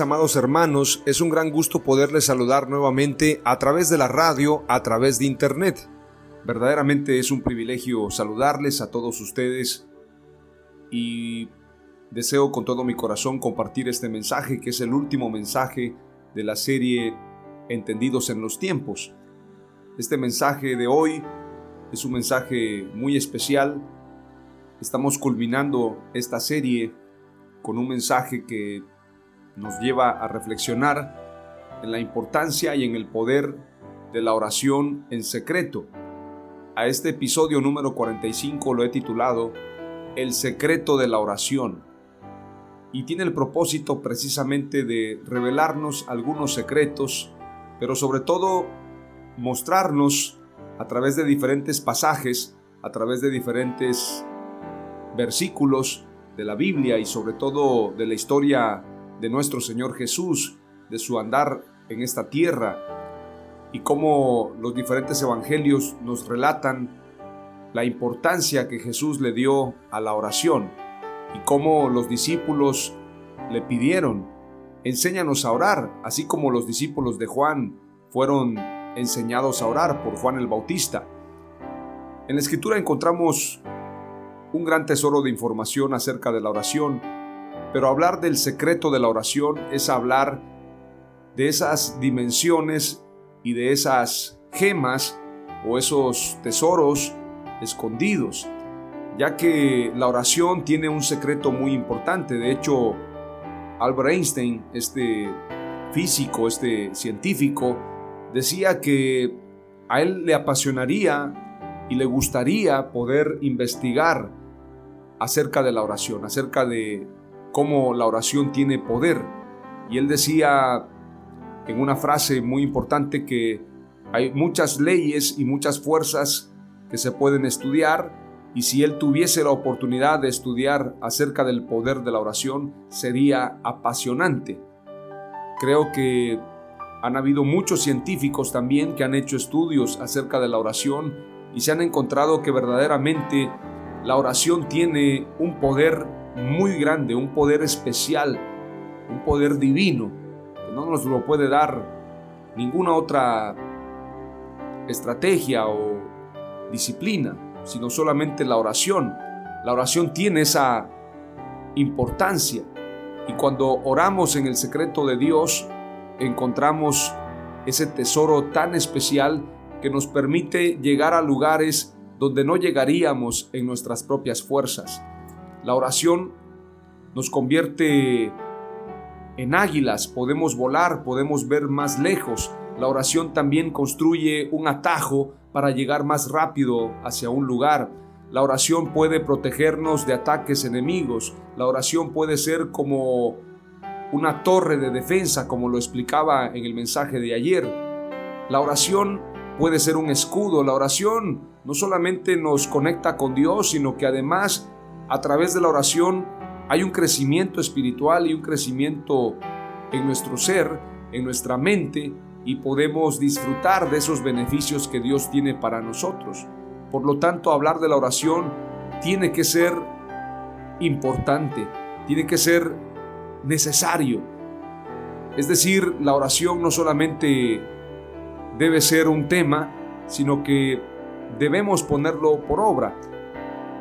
Amados hermanos, es un gran gusto poderles saludar nuevamente a través de la radio, a través de internet. Verdaderamente es un privilegio saludarles a todos ustedes y deseo con todo mi corazón compartir este mensaje que es el último mensaje de la serie Entendidos en los tiempos. Este mensaje de hoy es un mensaje muy especial. Estamos culminando esta serie con un mensaje que nos lleva a reflexionar en la importancia y en el poder de la oración en secreto. A este episodio número 45 lo he titulado El secreto de la oración y tiene el propósito precisamente de revelarnos algunos secretos, pero sobre todo mostrarnos a través de diferentes pasajes, a través de diferentes versículos de la Biblia y sobre todo de la historia de nuestro Señor Jesús, de su andar en esta tierra y cómo los diferentes evangelios nos relatan la importancia que Jesús le dio a la oración y cómo los discípulos le pidieron, enséñanos a orar, así como los discípulos de Juan fueron enseñados a orar por Juan el Bautista. En la escritura encontramos un gran tesoro de información acerca de la oración pero hablar del secreto de la oración es hablar de esas dimensiones y de esas gemas o esos tesoros escondidos, ya que la oración tiene un secreto muy importante. De hecho, Albert Einstein, este físico, este científico, decía que a él le apasionaría y le gustaría poder investigar acerca de la oración, acerca de cómo la oración tiene poder. Y él decía en una frase muy importante que hay muchas leyes y muchas fuerzas que se pueden estudiar y si él tuviese la oportunidad de estudiar acerca del poder de la oración sería apasionante. Creo que han habido muchos científicos también que han hecho estudios acerca de la oración y se han encontrado que verdaderamente la oración tiene un poder muy grande, un poder especial, un poder divino, que no nos lo puede dar ninguna otra estrategia o disciplina, sino solamente la oración. La oración tiene esa importancia y cuando oramos en el secreto de Dios, encontramos ese tesoro tan especial que nos permite llegar a lugares donde no llegaríamos en nuestras propias fuerzas. La oración nos convierte en águilas, podemos volar, podemos ver más lejos. La oración también construye un atajo para llegar más rápido hacia un lugar. La oración puede protegernos de ataques enemigos. La oración puede ser como una torre de defensa, como lo explicaba en el mensaje de ayer. La oración puede ser un escudo. La oración no solamente nos conecta con Dios, sino que además a través de la oración hay un crecimiento espiritual y un crecimiento en nuestro ser, en nuestra mente, y podemos disfrutar de esos beneficios que Dios tiene para nosotros. Por lo tanto, hablar de la oración tiene que ser importante, tiene que ser necesario. Es decir, la oración no solamente debe ser un tema, sino que debemos ponerlo por obra.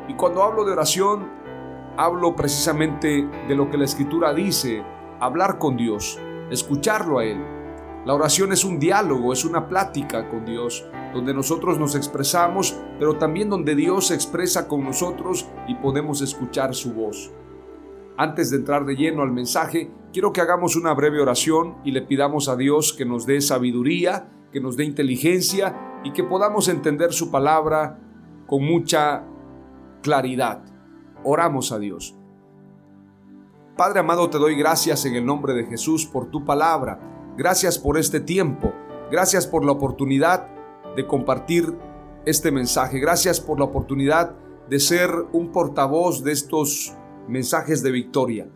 Y cuando hablo de oración, hablo precisamente de lo que la escritura dice, hablar con Dios, escucharlo a Él. La oración es un diálogo, es una plática con Dios, donde nosotros nos expresamos, pero también donde Dios se expresa con nosotros y podemos escuchar su voz. Antes de entrar de lleno al mensaje, quiero que hagamos una breve oración y le pidamos a Dios que nos dé sabiduría, que nos dé inteligencia y que podamos entender su palabra con mucha claridad. Oramos a Dios. Padre amado, te doy gracias en el nombre de Jesús por tu palabra. Gracias por este tiempo. Gracias por la oportunidad de compartir este mensaje. Gracias por la oportunidad de ser un portavoz de estos mensajes de victoria.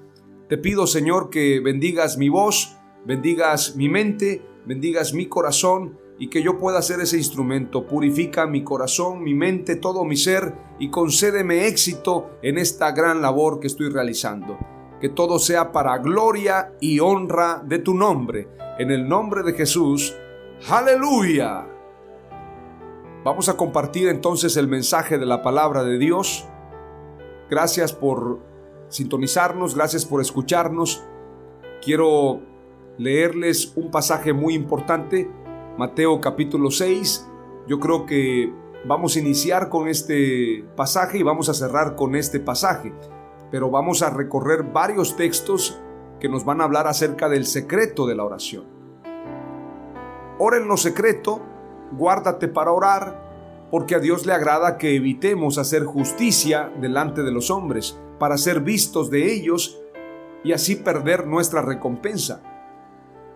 Te pido, Señor, que bendigas mi voz, bendigas mi mente, bendigas mi corazón y que yo pueda ser ese instrumento. Purifica mi corazón, mi mente, todo mi ser y concédeme éxito en esta gran labor que estoy realizando. Que todo sea para gloria y honra de tu nombre. En el nombre de Jesús. Aleluya. Vamos a compartir entonces el mensaje de la palabra de Dios. Gracias por sintonizarnos, gracias por escucharnos. Quiero leerles un pasaje muy importante, Mateo capítulo 6. Yo creo que vamos a iniciar con este pasaje y vamos a cerrar con este pasaje, pero vamos a recorrer varios textos que nos van a hablar acerca del secreto de la oración. Ora en lo secreto guárdate para orar, porque a Dios le agrada que evitemos hacer justicia delante de los hombres, para ser vistos de ellos y así perder nuestra recompensa.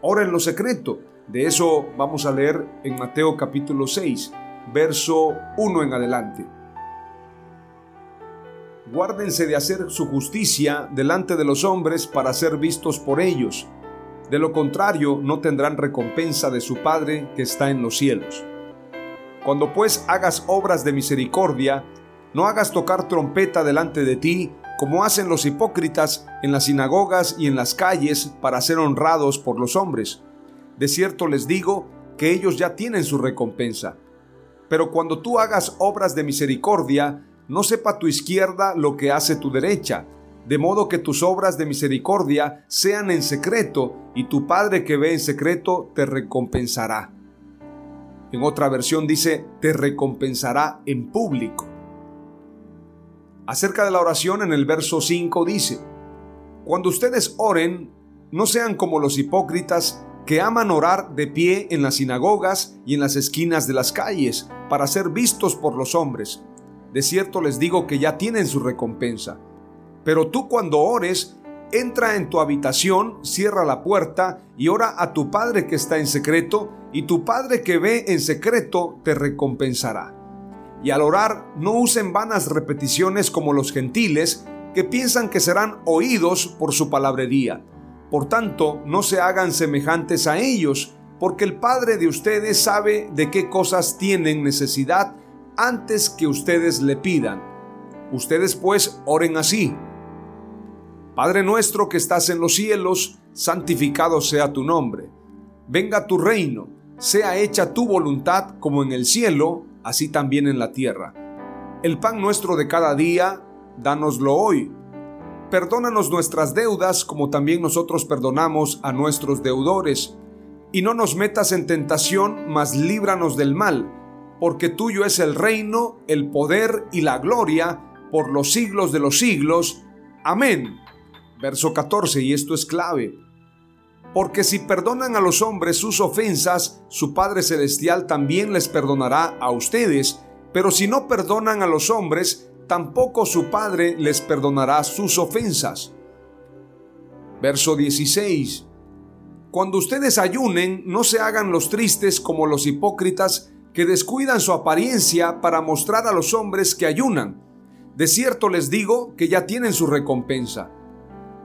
Ora en lo secreto. De eso vamos a leer en Mateo capítulo 6, verso 1 en adelante. Guárdense de hacer su justicia delante de los hombres para ser vistos por ellos de lo contrario, no tendrán recompensa de su Padre que está en los cielos. Cuando pues hagas obras de misericordia, no hagas tocar trompeta delante de ti, como hacen los hipócritas en las sinagogas y en las calles para ser honrados por los hombres. De cierto les digo que ellos ya tienen su recompensa. Pero cuando tú hagas obras de misericordia, no sepa tu izquierda lo que hace tu derecha, de modo que tus obras de misericordia sean en secreto, y tu Padre que ve en secreto te recompensará. En otra versión dice, te recompensará en público. Acerca de la oración en el verso 5 dice, Cuando ustedes oren, no sean como los hipócritas que aman orar de pie en las sinagogas y en las esquinas de las calles para ser vistos por los hombres. De cierto les digo que ya tienen su recompensa. Pero tú cuando ores, entra en tu habitación, cierra la puerta y ora a tu Padre que está en secreto, y tu Padre que ve en secreto te recompensará. Y al orar, no usen vanas repeticiones como los gentiles, que piensan que serán oídos por su palabrería. Por tanto, no se hagan semejantes a ellos, porque el Padre de ustedes sabe de qué cosas tienen necesidad antes que ustedes le pidan. Ustedes pues oren así. Padre nuestro que estás en los cielos, santificado sea tu nombre. Venga tu reino, sea hecha tu voluntad como en el cielo, así también en la tierra. El pan nuestro de cada día, dánoslo hoy. Perdónanos nuestras deudas como también nosotros perdonamos a nuestros deudores. Y no nos metas en tentación, mas líbranos del mal, porque tuyo es el reino, el poder y la gloria por los siglos de los siglos. Amén. Verso 14, y esto es clave. Porque si perdonan a los hombres sus ofensas, su Padre Celestial también les perdonará a ustedes, pero si no perdonan a los hombres, tampoco su Padre les perdonará sus ofensas. Verso 16. Cuando ustedes ayunen, no se hagan los tristes como los hipócritas que descuidan su apariencia para mostrar a los hombres que ayunan. De cierto les digo que ya tienen su recompensa.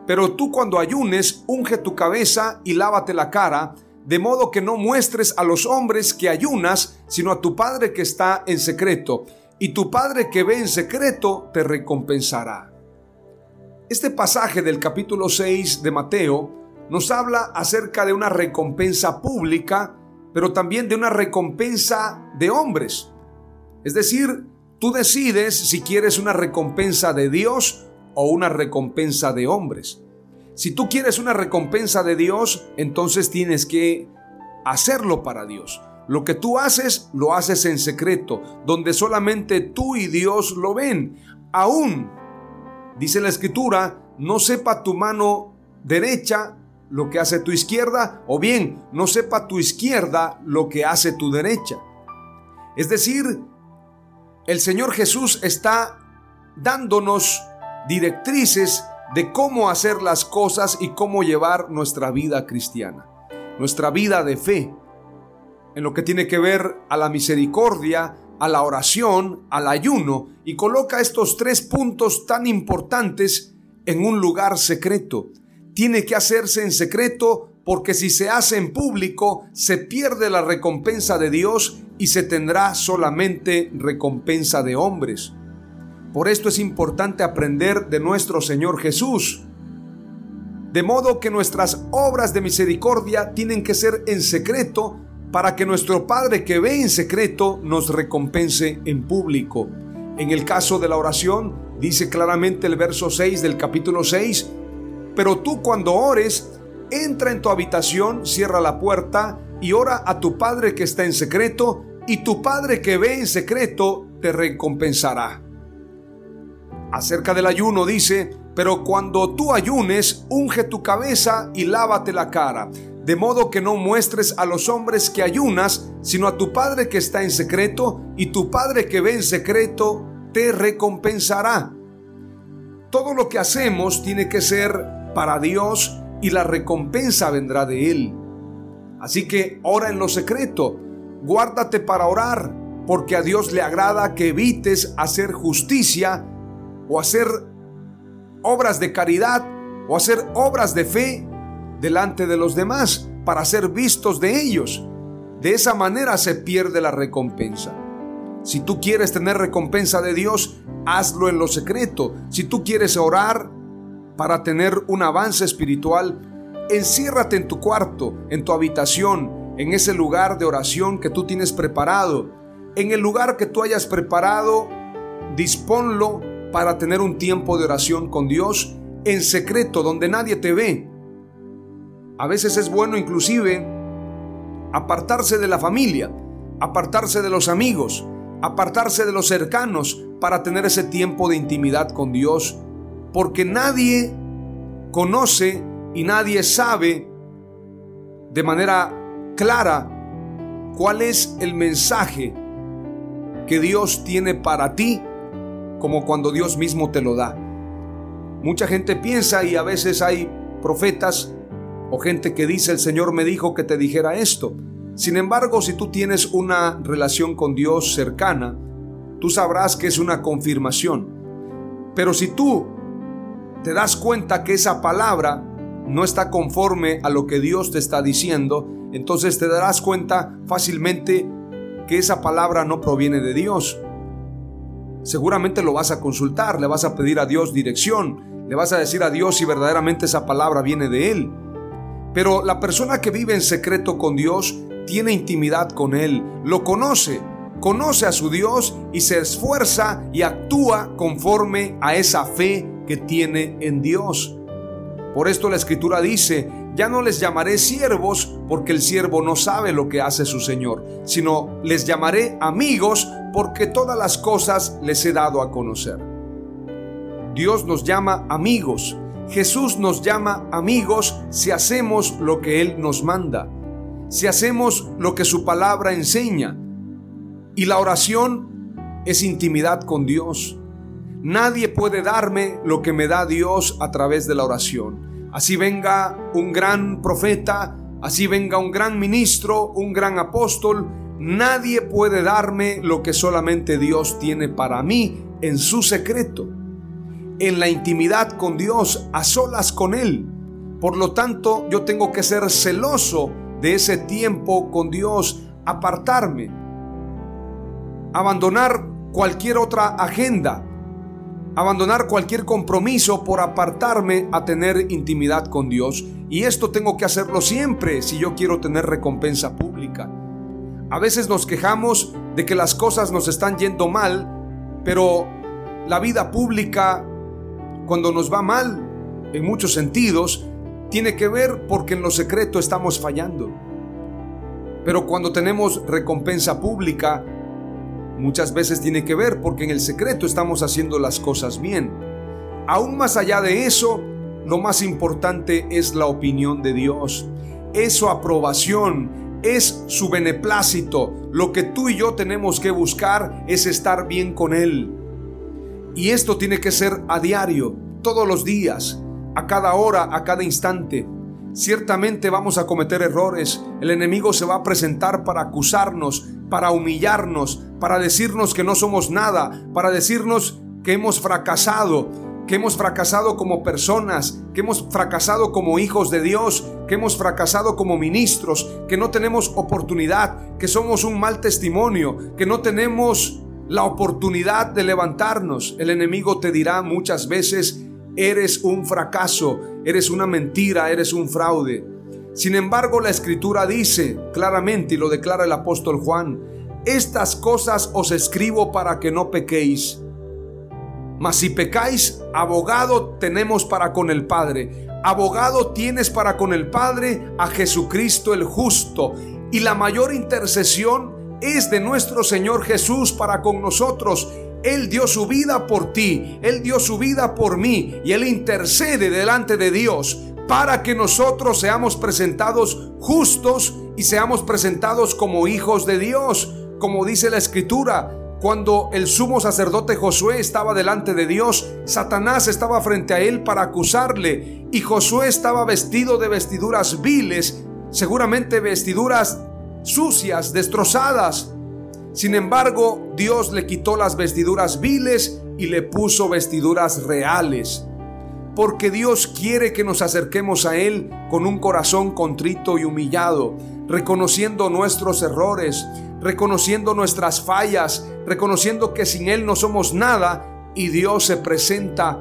Pero tú cuando ayunes, unge tu cabeza y lávate la cara, de modo que no muestres a los hombres que ayunas, sino a tu Padre que está en secreto, y tu Padre que ve en secreto te recompensará. Este pasaje del capítulo 6 de Mateo nos habla acerca de una recompensa pública, pero también de una recompensa de hombres. Es decir, tú decides si quieres una recompensa de Dios o una recompensa de hombres. Si tú quieres una recompensa de Dios, entonces tienes que hacerlo para Dios. Lo que tú haces, lo haces en secreto, donde solamente tú y Dios lo ven. Aún, dice la escritura, no sepa tu mano derecha lo que hace tu izquierda, o bien no sepa tu izquierda lo que hace tu derecha. Es decir, el Señor Jesús está dándonos directrices de cómo hacer las cosas y cómo llevar nuestra vida cristiana, nuestra vida de fe, en lo que tiene que ver a la misericordia, a la oración, al ayuno, y coloca estos tres puntos tan importantes en un lugar secreto. Tiene que hacerse en secreto porque si se hace en público se pierde la recompensa de Dios y se tendrá solamente recompensa de hombres. Por esto es importante aprender de nuestro Señor Jesús. De modo que nuestras obras de misericordia tienen que ser en secreto para que nuestro Padre que ve en secreto nos recompense en público. En el caso de la oración, dice claramente el verso 6 del capítulo 6, pero tú cuando ores, entra en tu habitación, cierra la puerta y ora a tu Padre que está en secreto, y tu Padre que ve en secreto te recompensará. Acerca del ayuno dice, pero cuando tú ayunes, unge tu cabeza y lávate la cara, de modo que no muestres a los hombres que ayunas, sino a tu Padre que está en secreto, y tu Padre que ve en secreto te recompensará. Todo lo que hacemos tiene que ser para Dios y la recompensa vendrá de Él. Así que ora en lo secreto, guárdate para orar, porque a Dios le agrada que evites hacer justicia o hacer obras de caridad o hacer obras de fe delante de los demás para ser vistos de ellos. De esa manera se pierde la recompensa. Si tú quieres tener recompensa de Dios, hazlo en lo secreto. Si tú quieres orar para tener un avance espiritual, enciérrate en tu cuarto, en tu habitación, en ese lugar de oración que tú tienes preparado. En el lugar que tú hayas preparado, disponlo para tener un tiempo de oración con Dios en secreto, donde nadie te ve. A veces es bueno inclusive apartarse de la familia, apartarse de los amigos, apartarse de los cercanos para tener ese tiempo de intimidad con Dios, porque nadie conoce y nadie sabe de manera clara cuál es el mensaje que Dios tiene para ti como cuando Dios mismo te lo da. Mucha gente piensa y a veces hay profetas o gente que dice el Señor me dijo que te dijera esto. Sin embargo, si tú tienes una relación con Dios cercana, tú sabrás que es una confirmación. Pero si tú te das cuenta que esa palabra no está conforme a lo que Dios te está diciendo, entonces te darás cuenta fácilmente que esa palabra no proviene de Dios seguramente lo vas a consultar, le vas a pedir a Dios dirección, le vas a decir a Dios si verdaderamente esa palabra viene de Él. Pero la persona que vive en secreto con Dios tiene intimidad con Él, lo conoce, conoce a su Dios y se esfuerza y actúa conforme a esa fe que tiene en Dios. Por esto la escritura dice, ya no les llamaré siervos porque el siervo no sabe lo que hace su Señor, sino les llamaré amigos porque todas las cosas les he dado a conocer. Dios nos llama amigos. Jesús nos llama amigos si hacemos lo que Él nos manda, si hacemos lo que su palabra enseña. Y la oración es intimidad con Dios. Nadie puede darme lo que me da Dios a través de la oración. Así venga un gran profeta, así venga un gran ministro, un gran apóstol, Nadie puede darme lo que solamente Dios tiene para mí en su secreto, en la intimidad con Dios, a solas con Él. Por lo tanto, yo tengo que ser celoso de ese tiempo con Dios, apartarme, abandonar cualquier otra agenda, abandonar cualquier compromiso por apartarme a tener intimidad con Dios. Y esto tengo que hacerlo siempre si yo quiero tener recompensa pública. A veces nos quejamos de que las cosas nos están yendo mal, pero la vida pública, cuando nos va mal, en muchos sentidos, tiene que ver porque en lo secreto estamos fallando. Pero cuando tenemos recompensa pública, muchas veces tiene que ver porque en el secreto estamos haciendo las cosas bien. Aún más allá de eso, lo más importante es la opinión de Dios, es su aprobación, es su beneplácito. Lo que tú y yo tenemos que buscar es estar bien con Él. Y esto tiene que ser a diario, todos los días a cada hora, a cada instante. Ciertamente vamos a cometer errores. El enemigo se va a presentar para acusarnos, para humillarnos, para decirnos que no somos nada, para decirnos que hemos fracasado, que hemos fracasado como personas, que hemos fracasado como hijos de Dios, que hemos fracasado como ministros, que no tenemos oportunidad, que somos un mal testimonio, que no tenemos la oportunidad de levantarnos. El enemigo te dirá muchas veces eres un fracaso, eres una mentira, eres un fraude. Sin embargo, la escritura dice claramente, y lo declara el apóstol Juan, estas cosas os escribo para que no pequéis. Mas si pecáis, abogado tenemos para con el Padre. Abogado tienes para con el Padre a Jesucristo el justo. Y la mayor intercesión es de nuestro Señor Jesús para con nosotros él dio su vida por ti, Él dio su vida por mí y Él intercede delante de Dios para que nosotros seamos presentados justos y seamos presentados como hijos de Dios, como dice la escritura. Cuando el sumo sacerdote Josué estaba delante de Dios, Satanás estaba frente a él para acusarle y Josué estaba vestido de vestiduras viles, seguramente vestiduras sucias, destrozadas, sin embargo, Dios le quitó las vestiduras viles y le puso vestiduras reales. Porque Dios quiere que nos acerquemos a Él con un corazón contrito y humillado, reconociendo nuestros errores, reconociendo nuestras fallas, reconociendo que sin Él no somos nada y Dios se presenta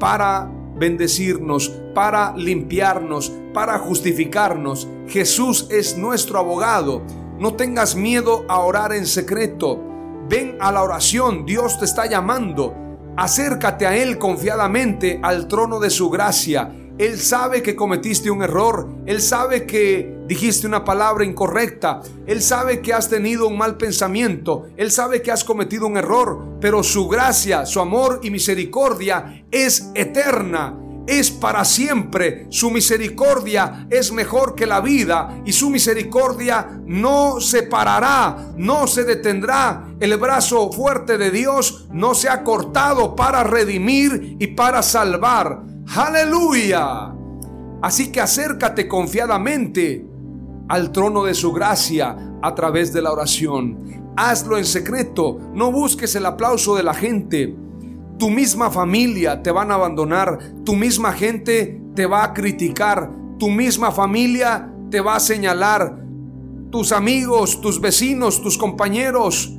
para bendecirnos, para limpiarnos, para justificarnos. Jesús es nuestro abogado no tengas miedo a orar en secreto. Ven a la oración, Dios te está llamando. Acércate a Él confiadamente al trono de su gracia. Él sabe que cometiste un error. Él sabe que dijiste una palabra incorrecta. Él sabe que has tenido un mal pensamiento. Él sabe que has cometido un error. Pero su gracia, su amor y misericordia es eterna es para siempre. Su misericordia es mejor que la vida y su misericordia no se parará, no se detendrá. El brazo fuerte de Dios no se ha cortado para redimir y para salvar. Aleluya. Así que acércate confiadamente al trono de su gracia a través de la oración. Hazlo en secreto, no busques el aplauso de la gente. Tu misma familia te van a abandonar, tu misma gente te va a criticar, tu misma familia te va a señalar, tus amigos, tus vecinos, tus compañeros,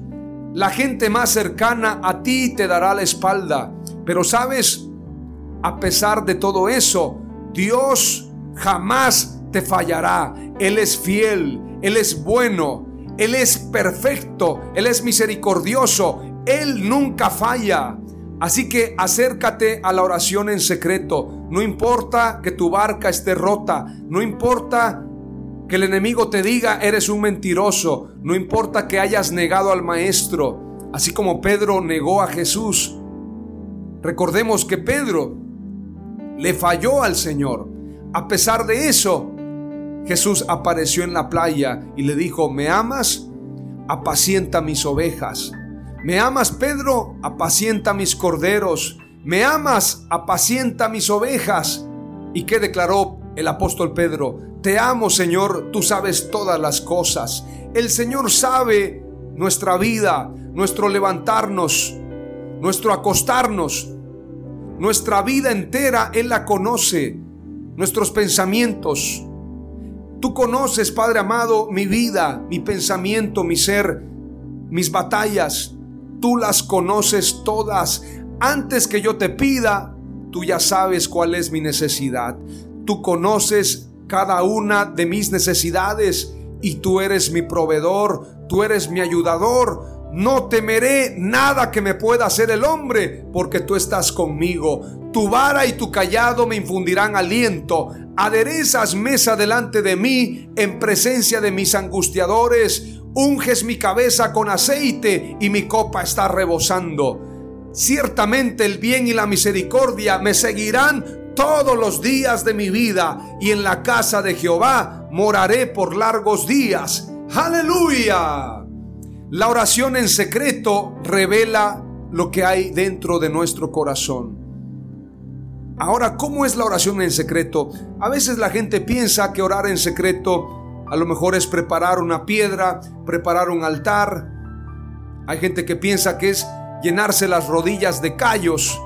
la gente más cercana a ti te dará la espalda. Pero sabes, a pesar de todo eso, Dios jamás te fallará. Él es fiel, Él es bueno, Él es perfecto, Él es misericordioso, Él nunca falla. Así que acércate a la oración en secreto. No importa que tu barca esté rota. No importa que el enemigo te diga eres un mentiroso. No importa que hayas negado al maestro. Así como Pedro negó a Jesús. Recordemos que Pedro le falló al Señor. A pesar de eso, Jesús apareció en la playa y le dijo, ¿me amas? Apacienta mis ovejas. ¿Me amas, Pedro? Apacienta mis corderos. ¿Me amas? Apacienta mis ovejas. ¿Y qué declaró el apóstol Pedro? Te amo, Señor, tú sabes todas las cosas. El Señor sabe nuestra vida, nuestro levantarnos, nuestro acostarnos, nuestra vida entera, Él la conoce, nuestros pensamientos. Tú conoces, Padre amado, mi vida, mi pensamiento, mi ser, mis batallas. Tú las conoces todas. Antes que yo te pida, tú ya sabes cuál es mi necesidad. Tú conoces cada una de mis necesidades y tú eres mi proveedor, tú eres mi ayudador. No temeré nada que me pueda hacer el hombre, porque tú estás conmigo. Tu vara y tu callado me infundirán aliento. Aderezas mesa delante de mí en presencia de mis angustiadores. Unges mi cabeza con aceite y mi copa está rebosando. Ciertamente el bien y la misericordia me seguirán todos los días de mi vida y en la casa de Jehová moraré por largos días. Aleluya. La oración en secreto revela lo que hay dentro de nuestro corazón. Ahora, ¿cómo es la oración en secreto? A veces la gente piensa que orar en secreto a lo mejor es preparar una piedra, preparar un altar. Hay gente que piensa que es llenarse las rodillas de callos.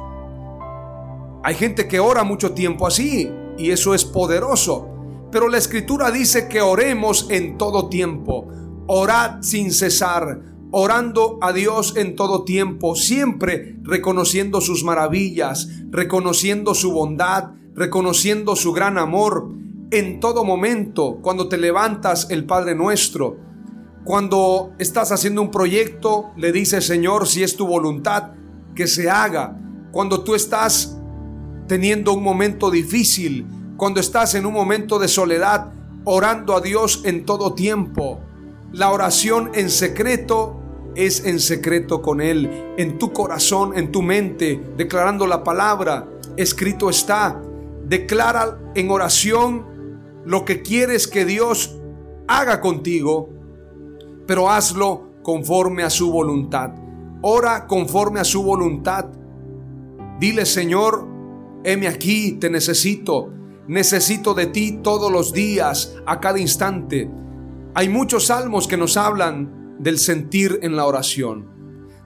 Hay gente que ora mucho tiempo así y eso es poderoso. Pero la escritura dice que oremos en todo tiempo. Orad sin cesar, orando a Dios en todo tiempo, siempre reconociendo sus maravillas, reconociendo su bondad, reconociendo su gran amor. En todo momento, cuando te levantas el Padre nuestro, cuando estás haciendo un proyecto, le dices, Señor, si es tu voluntad, que se haga. Cuando tú estás teniendo un momento difícil, cuando estás en un momento de soledad, orando a Dios en todo tiempo. La oración en secreto es en secreto con Él, en tu corazón, en tu mente, declarando la palabra. Escrito está. Declara en oración lo que quieres que Dios haga contigo, pero hazlo conforme a su voluntad. Ora conforme a su voluntad. Dile, Señor, heme aquí, te necesito. Necesito de ti todos los días, a cada instante. Hay muchos salmos que nos hablan del sentir en la oración.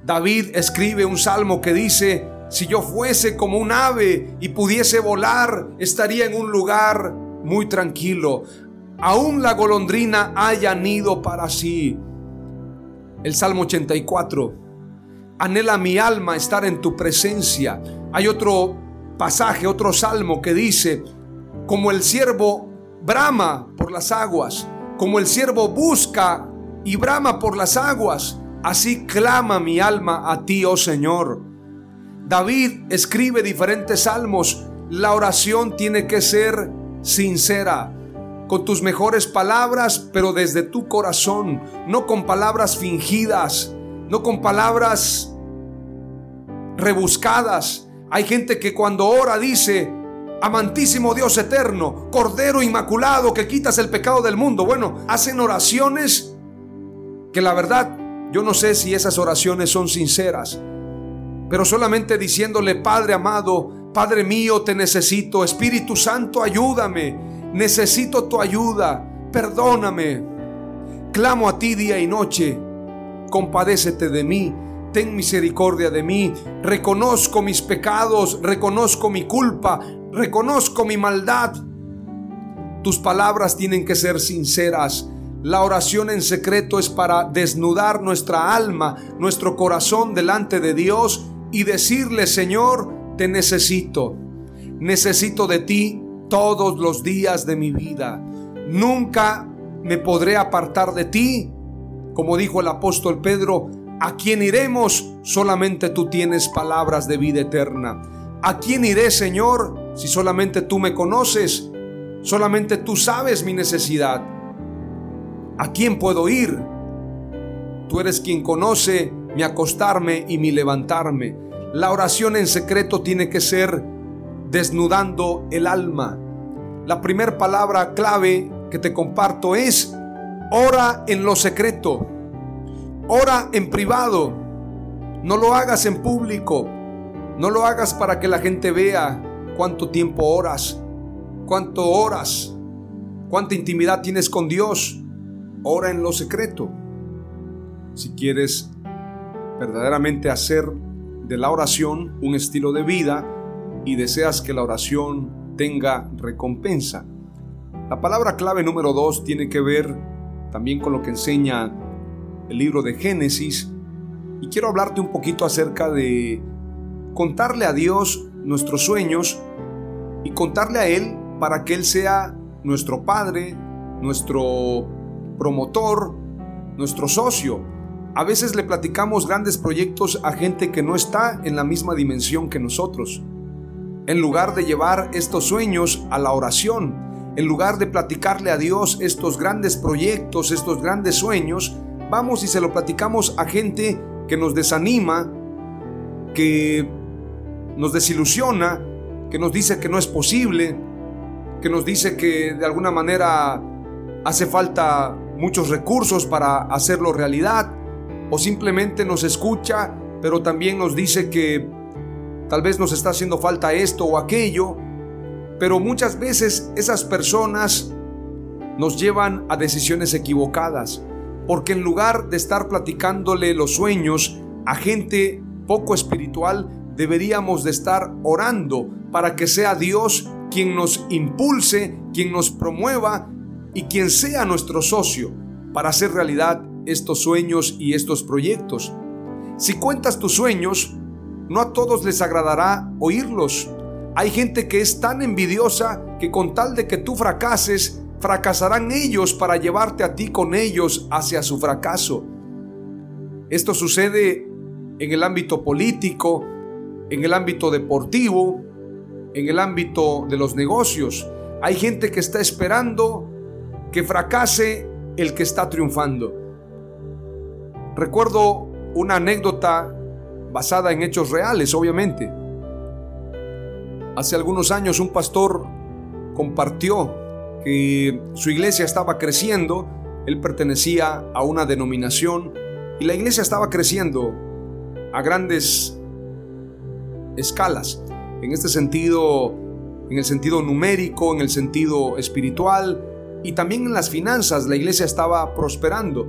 David escribe un salmo que dice, si yo fuese como un ave y pudiese volar, estaría en un lugar muy tranquilo. Aún la golondrina haya nido para sí. El Salmo 84. Anhela mi alma estar en tu presencia. Hay otro pasaje, otro salmo que dice, como el siervo brama por las aguas, como el siervo busca y brama por las aguas, así clama mi alma a ti, oh Señor. David escribe diferentes salmos. La oración tiene que ser sincera, con tus mejores palabras, pero desde tu corazón, no con palabras fingidas, no con palabras rebuscadas. Hay gente que cuando ora dice, amantísimo Dios eterno, Cordero Inmaculado que quitas el pecado del mundo. Bueno, hacen oraciones que la verdad yo no sé si esas oraciones son sinceras, pero solamente diciéndole, Padre amado, Padre mío, te necesito, Espíritu Santo, ayúdame, necesito tu ayuda, perdóname, clamo a ti día y noche, compadécete de mí. Ten misericordia de mí, reconozco mis pecados, reconozco mi culpa, reconozco mi maldad. Tus palabras tienen que ser sinceras. La oración en secreto es para desnudar nuestra alma, nuestro corazón delante de Dios y decirle, Señor, te necesito. Necesito de ti todos los días de mi vida. Nunca me podré apartar de ti. Como dijo el apóstol Pedro, ¿A quién iremos? Solamente tú tienes palabras de vida eterna. ¿A quién iré, Señor, si solamente tú me conoces? Solamente tú sabes mi necesidad. ¿A quién puedo ir? Tú eres quien conoce mi acostarme y mi levantarme. La oración en secreto tiene que ser desnudando el alma. La primera palabra clave que te comparto es ora en lo secreto. Ora en privado. No lo hagas en público. No lo hagas para que la gente vea cuánto tiempo oras, cuánto oras, cuánta intimidad tienes con Dios. Ora en lo secreto. Si quieres verdaderamente hacer de la oración un estilo de vida y deseas que la oración tenga recompensa. La palabra clave número dos tiene que ver también con lo que enseña el libro de Génesis y quiero hablarte un poquito acerca de contarle a Dios nuestros sueños y contarle a Él para que Él sea nuestro Padre, nuestro promotor, nuestro socio. A veces le platicamos grandes proyectos a gente que no está en la misma dimensión que nosotros. En lugar de llevar estos sueños a la oración, en lugar de platicarle a Dios estos grandes proyectos, estos grandes sueños, vamos y se lo platicamos a gente que nos desanima, que nos desilusiona, que nos dice que no es posible, que nos dice que de alguna manera hace falta muchos recursos para hacerlo realidad, o simplemente nos escucha, pero también nos dice que tal vez nos está haciendo falta esto o aquello, pero muchas veces esas personas nos llevan a decisiones equivocadas, porque en lugar de estar platicándole los sueños a gente poco espiritual, deberíamos de estar orando para que sea Dios quien nos impulse, quien nos promueva y quien sea nuestro socio para hacer realidad estos sueños y estos proyectos. Si cuentas tus sueños, no a todos les agradará oírlos. Hay gente que es tan envidiosa que con tal de que tú fracases, fracasarán ellos para llevarte a ti con ellos hacia su fracaso. Esto sucede en el ámbito político, en el ámbito deportivo, en el ámbito de los negocios. Hay gente que está esperando que fracase el que está triunfando. Recuerdo una anécdota basada en hechos reales, obviamente. Hace algunos años un pastor compartió que su iglesia estaba creciendo, él pertenecía a una denominación y la iglesia estaba creciendo a grandes escalas. En este sentido, en el sentido numérico, en el sentido espiritual y también en las finanzas, la iglesia estaba prosperando.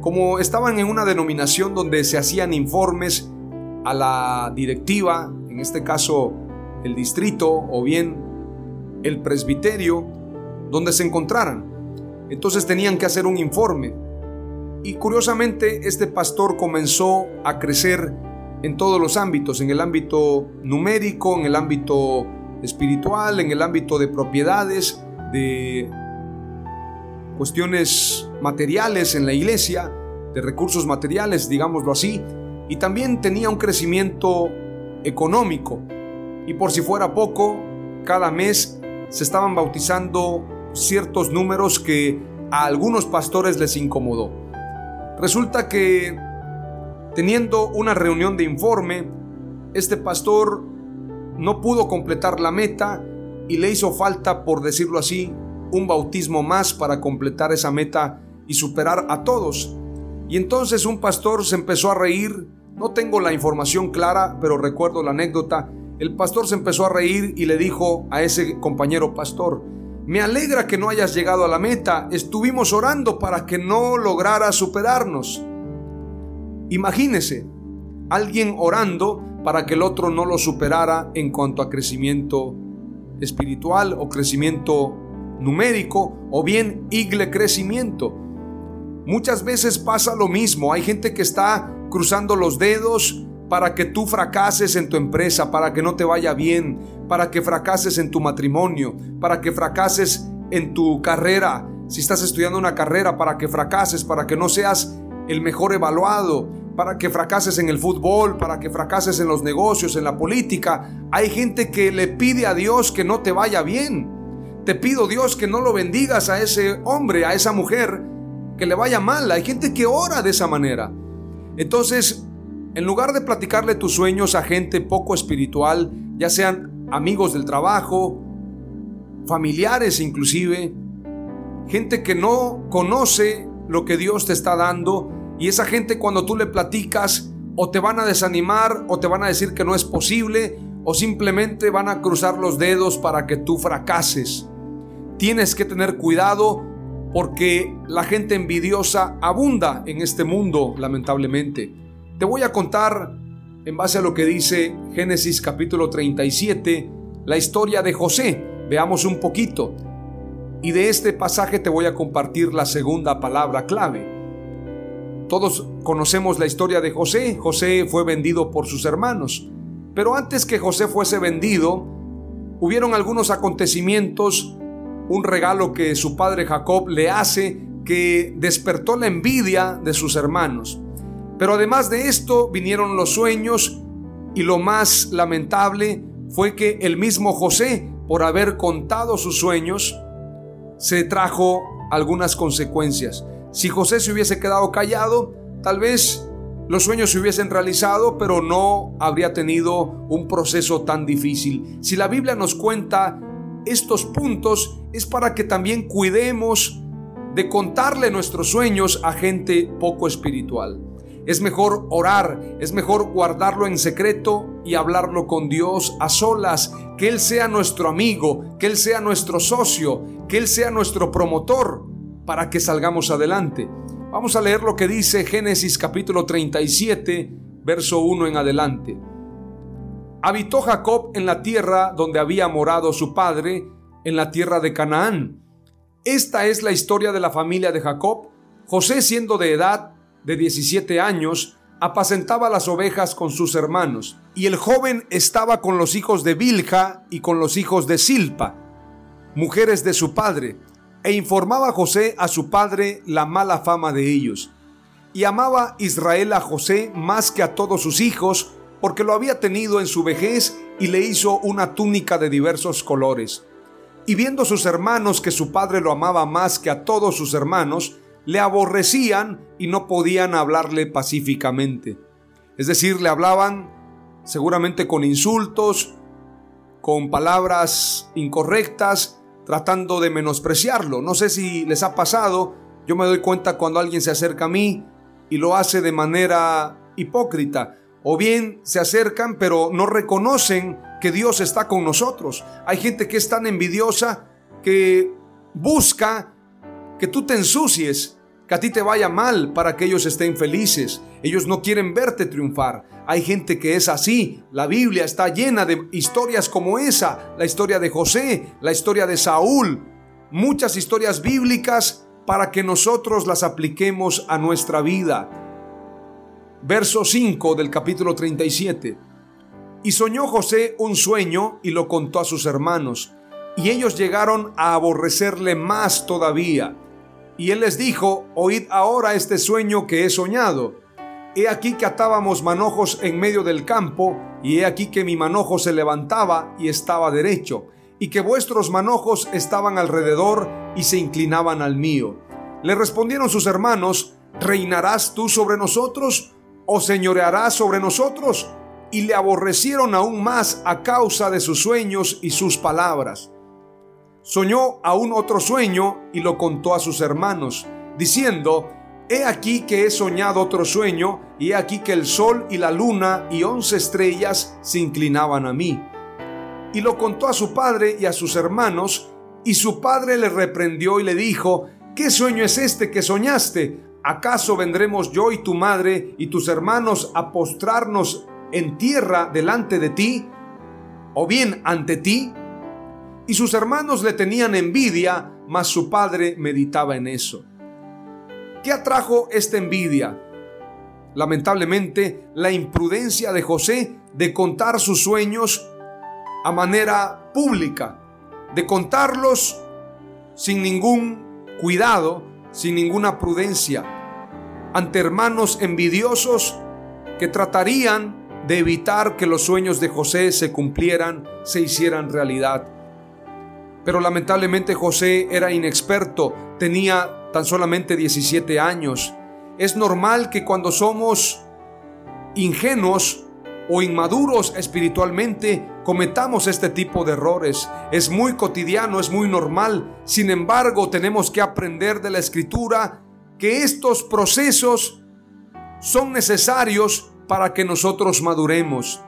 Como estaban en una denominación donde se hacían informes a la directiva, en este caso el distrito o bien el presbiterio, donde se encontraran. Entonces tenían que hacer un informe. Y curiosamente este pastor comenzó a crecer en todos los ámbitos, en el ámbito numérico, en el ámbito espiritual, en el ámbito de propiedades, de cuestiones materiales en la iglesia, de recursos materiales, digámoslo así, y también tenía un crecimiento económico. Y por si fuera poco, cada mes se estaban bautizando ciertos números que a algunos pastores les incomodó. Resulta que teniendo una reunión de informe, este pastor no pudo completar la meta y le hizo falta, por decirlo así, un bautismo más para completar esa meta y superar a todos. Y entonces un pastor se empezó a reír no tengo la información clara, pero recuerdo la anécdota. El pastor se empezó a reír y le dijo a ese compañero pastor, me alegra que no hayas llegado a la meta, estuvimos orando para que no lograra superarnos. Imagínese, alguien orando para que el otro no lo superara en cuanto a crecimiento espiritual o crecimiento numérico o bien igle crecimiento. Muchas veces pasa lo mismo, hay gente que está cruzando los dedos para que tú fracases en tu empresa, para que no te vaya bien, para que fracases en tu matrimonio, para que fracases en tu carrera, si estás estudiando una carrera, para que fracases, para que no seas el mejor evaluado, para que fracases en el fútbol, para que fracases en los negocios, en la política. Hay gente que le pide a Dios que no te vaya bien. Te pido Dios que no lo bendigas a ese hombre, a esa mujer, que le vaya mal. Hay gente que ora de esa manera. Entonces, en lugar de platicarle tus sueños a gente poco espiritual, ya sean amigos del trabajo, familiares inclusive, gente que no conoce lo que Dios te está dando, y esa gente cuando tú le platicas, o te van a desanimar, o te van a decir que no es posible, o simplemente van a cruzar los dedos para que tú fracases. Tienes que tener cuidado porque la gente envidiosa abunda en este mundo, lamentablemente. Te voy a contar, en base a lo que dice Génesis capítulo 37, la historia de José. Veamos un poquito. Y de este pasaje te voy a compartir la segunda palabra clave. Todos conocemos la historia de José. José fue vendido por sus hermanos. Pero antes que José fuese vendido, hubieron algunos acontecimientos, un regalo que su padre Jacob le hace que despertó la envidia de sus hermanos. Pero además de esto vinieron los sueños y lo más lamentable fue que el mismo José, por haber contado sus sueños, se trajo algunas consecuencias. Si José se hubiese quedado callado, tal vez los sueños se hubiesen realizado, pero no habría tenido un proceso tan difícil. Si la Biblia nos cuenta estos puntos, es para que también cuidemos de contarle nuestros sueños a gente poco espiritual. Es mejor orar, es mejor guardarlo en secreto y hablarlo con Dios a solas, que Él sea nuestro amigo, que Él sea nuestro socio, que Él sea nuestro promotor para que salgamos adelante. Vamos a leer lo que dice Génesis capítulo 37, verso 1 en adelante. Habitó Jacob en la tierra donde había morado su padre, en la tierra de Canaán. Esta es la historia de la familia de Jacob. José, siendo de edad de 17 años, apacentaba las ovejas con sus hermanos, y el joven estaba con los hijos de Bilja y con los hijos de Silpa, mujeres de su padre, e informaba José a su padre la mala fama de ellos. Y amaba Israel a José más que a todos sus hijos, porque lo había tenido en su vejez y le hizo una túnica de diversos colores. Y viendo sus hermanos que su padre lo amaba más que a todos sus hermanos, le aborrecían y no podían hablarle pacíficamente. Es decir, le hablaban seguramente con insultos, con palabras incorrectas, tratando de menospreciarlo. No sé si les ha pasado, yo me doy cuenta cuando alguien se acerca a mí y lo hace de manera hipócrita. O bien se acercan pero no reconocen que Dios está con nosotros. Hay gente que es tan envidiosa que busca que tú te ensucies que a ti te vaya mal para que ellos estén felices. Ellos no quieren verte triunfar. Hay gente que es así. La Biblia está llena de historias como esa. La historia de José, la historia de Saúl. Muchas historias bíblicas para que nosotros las apliquemos a nuestra vida. Verso 5 del capítulo 37. Y soñó José un sueño y lo contó a sus hermanos. Y ellos llegaron a aborrecerle más todavía y él les dijo, oíd ahora este sueño que he soñado. He aquí que atábamos manojos en medio del campo, y he aquí que mi manojo se levantaba y estaba derecho, y que vuestros manojos estaban alrededor y se inclinaban al mío. Le respondieron sus hermanos, ¿reinarás tú sobre nosotros o señorearás sobre nosotros? Y le aborrecieron aún más a causa de sus sueños y sus palabras soñó aún otro sueño y lo contó a sus hermanos, diciendo, He aquí que he soñado otro sueño, y he aquí que el sol y la luna y once estrellas se inclinaban a mí. Y lo contó a su padre y a sus hermanos, y su padre le reprendió y le dijo, ¿qué sueño es este que soñaste? ¿Acaso vendremos yo y tu madre y tus hermanos a postrarnos en tierra delante de ti? ¿O bien ante ti? Y sus hermanos le tenían envidia, mas su padre meditaba en eso. ¿Qué atrajo esta envidia? Lamentablemente, la imprudencia de José de contar sus sueños a manera pública, de contarlos sin ningún cuidado, sin ninguna prudencia, ante hermanos envidiosos que tratarían de evitar que los sueños de José se cumplieran, se hicieran realidad. Pero lamentablemente José era inexperto, tenía tan solamente 17 años. Es normal que cuando somos ingenuos o inmaduros espiritualmente cometamos este tipo de errores. Es muy cotidiano, es muy normal. Sin embargo, tenemos que aprender de la escritura que estos procesos son necesarios para que nosotros maduremos.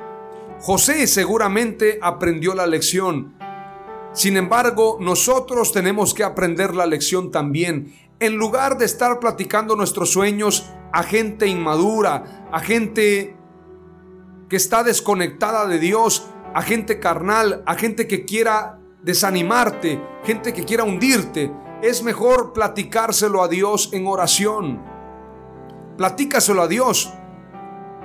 José seguramente aprendió la lección, sin embargo, nosotros tenemos que aprender la lección también. En lugar de estar platicando nuestros sueños a gente inmadura, a gente que está desconectada de Dios, a gente carnal, a gente que quiera desanimarte, gente que quiera hundirte, es mejor platicárselo a Dios en oración. Platícaselo a Dios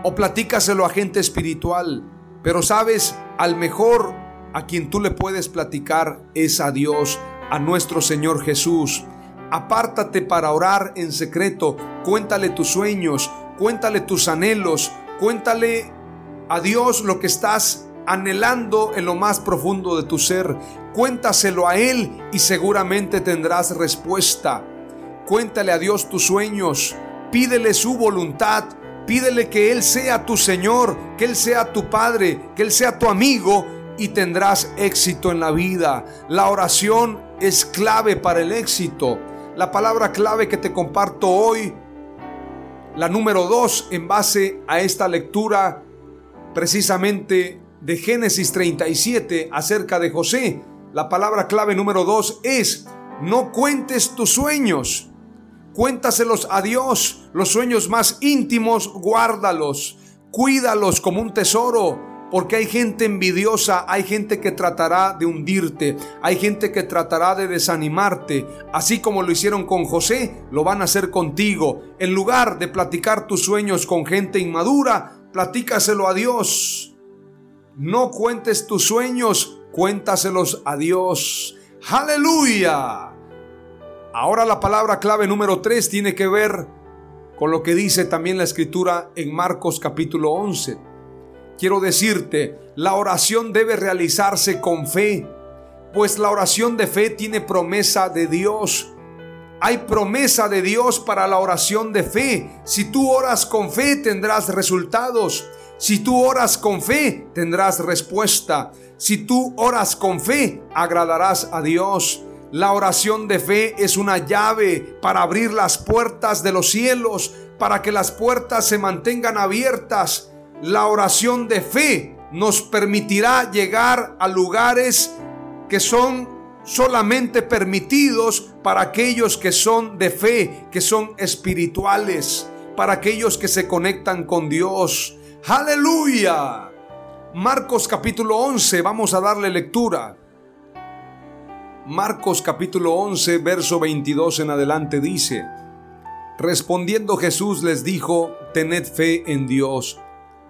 o platícaselo a gente espiritual Pero sabes, al mejor a quien tú le puedes platicar es a Dios, a nuestro Señor Jesús. Apártate para orar en secreto, cuéntale tus sueños, cuéntale tus anhelos, cuéntale a Dios lo que estás anhelando en lo más profundo de tu ser. Cuéntaselo a Él y seguramente tendrás respuesta. Cuéntale a Dios tus sueños, pídele su voluntad, pídele que Él sea tu Señor, que Él sea tu Padre, que Él sea tu amigo y tendrás éxito en la vida. La oración es clave para el éxito. La palabra clave que te comparto hoy, la número dos en base a esta lectura precisamente de Génesis 37 acerca de José. La palabra clave número dos es, no cuentes tus sueños, cuéntaselos a Dios, los sueños más íntimos, guárdalos, cuídalos como un tesoro, porque hay gente envidiosa, hay gente que tratará de hundirte, hay gente que tratará de desanimarte, así como lo hicieron con José, lo van a hacer contigo. En lugar de platicar tus sueños con gente inmadura, platícaselo a Dios. No cuentes tus sueños, cuéntaselos a Dios. Aleluya. Ahora la palabra clave número 3 tiene que ver con lo que dice también la escritura en Marcos capítulo 11. Quiero decirte, la oración debe realizarse con fe, pues la oración de fe tiene promesa de Dios. Hay promesa de Dios para la oración de fe. Si tú oras con fe tendrás resultados. Si tú oras con fe, tendrás respuesta. Si tú oras con fe, agradarás a Dios. La oración de fe es una llave para abrir las puertas de los cielos, para que las puertas se mantengan abiertas. La oración de fe nos permitirá llegar a lugares que son solamente permitidos para aquellos que son de fe, que son espirituales, para aquellos que se conectan con Dios. Aleluya. Marcos capítulo 11, vamos a darle lectura. Marcos capítulo 11, verso 22 en adelante dice, Respondiendo Jesús les dijo, Tened fe en Dios,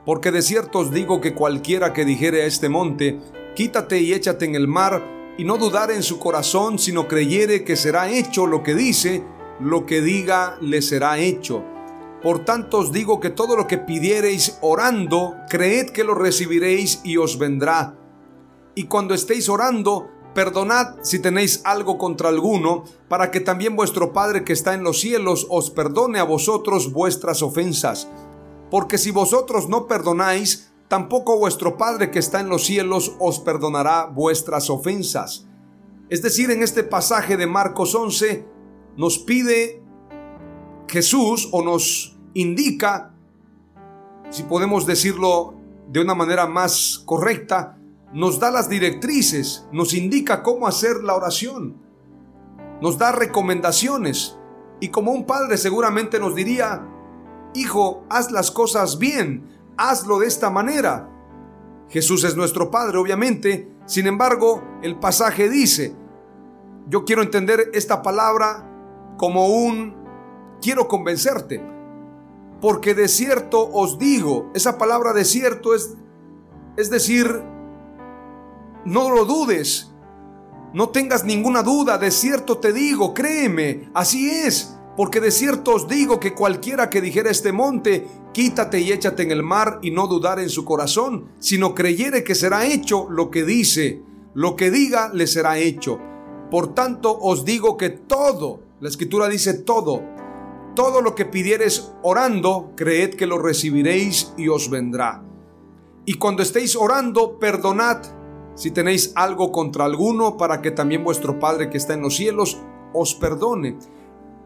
porque de cierto os digo que cualquiera que dijere a este monte, Quítate y échate en el mar, y no dudar en su corazón, sino creyere que será hecho lo que dice, lo que diga le será hecho. Por tanto os digo que todo lo que pidiereis orando, creed que lo recibiréis y os vendrá. Y cuando estéis orando, perdonad si tenéis algo contra alguno, para que también vuestro Padre que está en los cielos os perdone a vosotros vuestras ofensas. Porque si vosotros no perdonáis, tampoco vuestro Padre que está en los cielos os perdonará vuestras ofensas. Es decir, en este pasaje de Marcos 11 nos pide Jesús o nos indica, si podemos decirlo de una manera más correcta, nos da las directrices, nos indica cómo hacer la oración, nos da recomendaciones y como un padre seguramente nos diría, hijo, haz las cosas bien, hazlo de esta manera. Jesús es nuestro Padre, obviamente, sin embargo, el pasaje dice, yo quiero entender esta palabra como un quiero convencerte. Porque de cierto os digo, esa palabra de cierto es, es decir, no lo dudes, no tengas ninguna duda, de cierto te digo, créeme, así es, porque de cierto os digo que cualquiera que dijera este monte, quítate y échate en el mar y no dudar en su corazón, sino creyere que será hecho lo que dice, lo que diga le será hecho. Por tanto os digo que todo, la escritura dice todo, todo lo que pidiereis orando, creed que lo recibiréis y os vendrá. Y cuando estéis orando, perdonad si tenéis algo contra alguno, para que también vuestro Padre que está en los cielos os perdone.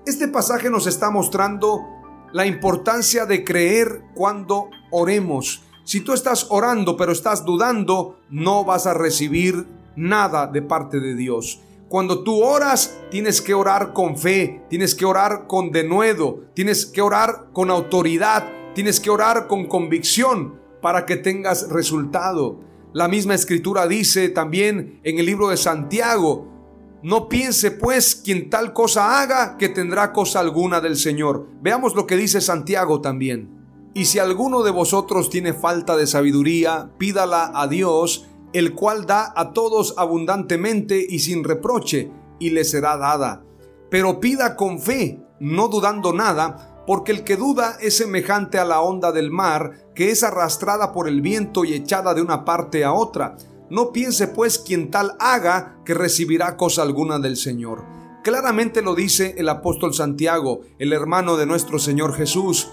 Este pasaje nos está mostrando la importancia de creer cuando oremos. Si tú estás orando pero estás dudando, no vas a recibir nada de parte de Dios. Cuando tú oras, tienes que orar con fe, tienes que orar con denuedo, tienes que orar con autoridad, tienes que orar con convicción para que tengas resultado. La misma escritura dice también en el libro de Santiago, no piense pues quien tal cosa haga que tendrá cosa alguna del Señor. Veamos lo que dice Santiago también. Y si alguno de vosotros tiene falta de sabiduría, pídala a Dios, el cual da a todos abundantemente y sin reproche, y le será dada. Pero pida con fe, no dudando nada, porque el que duda es semejante a la onda del mar, que es arrastrada por el viento y echada de una parte a otra. No piense pues quien tal haga que recibirá cosa alguna del Señor. Claramente lo dice el apóstol Santiago, el hermano de nuestro Señor Jesús.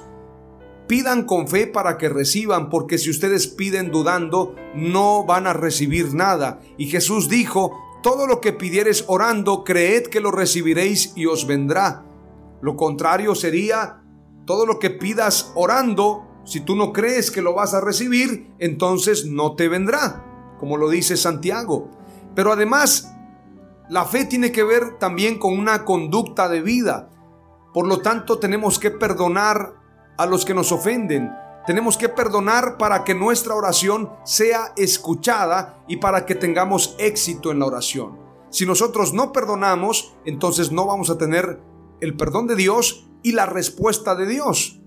Pidan con fe para que reciban, porque si ustedes piden dudando, no van a recibir nada. Y Jesús dijo, todo lo que pidieres orando, creed que lo recibiréis y os vendrá. Lo contrario sería, todo lo que pidas orando, si tú no crees que lo vas a recibir, entonces no te vendrá, como lo dice Santiago. Pero además, la fe tiene que ver también con una conducta de vida. Por lo tanto, tenemos que perdonar a los que nos ofenden. Tenemos que perdonar para que nuestra oración sea escuchada y para que tengamos éxito en la oración. Si nosotros no perdonamos, entonces no vamos a tener el perdón de Dios y la respuesta de Dios.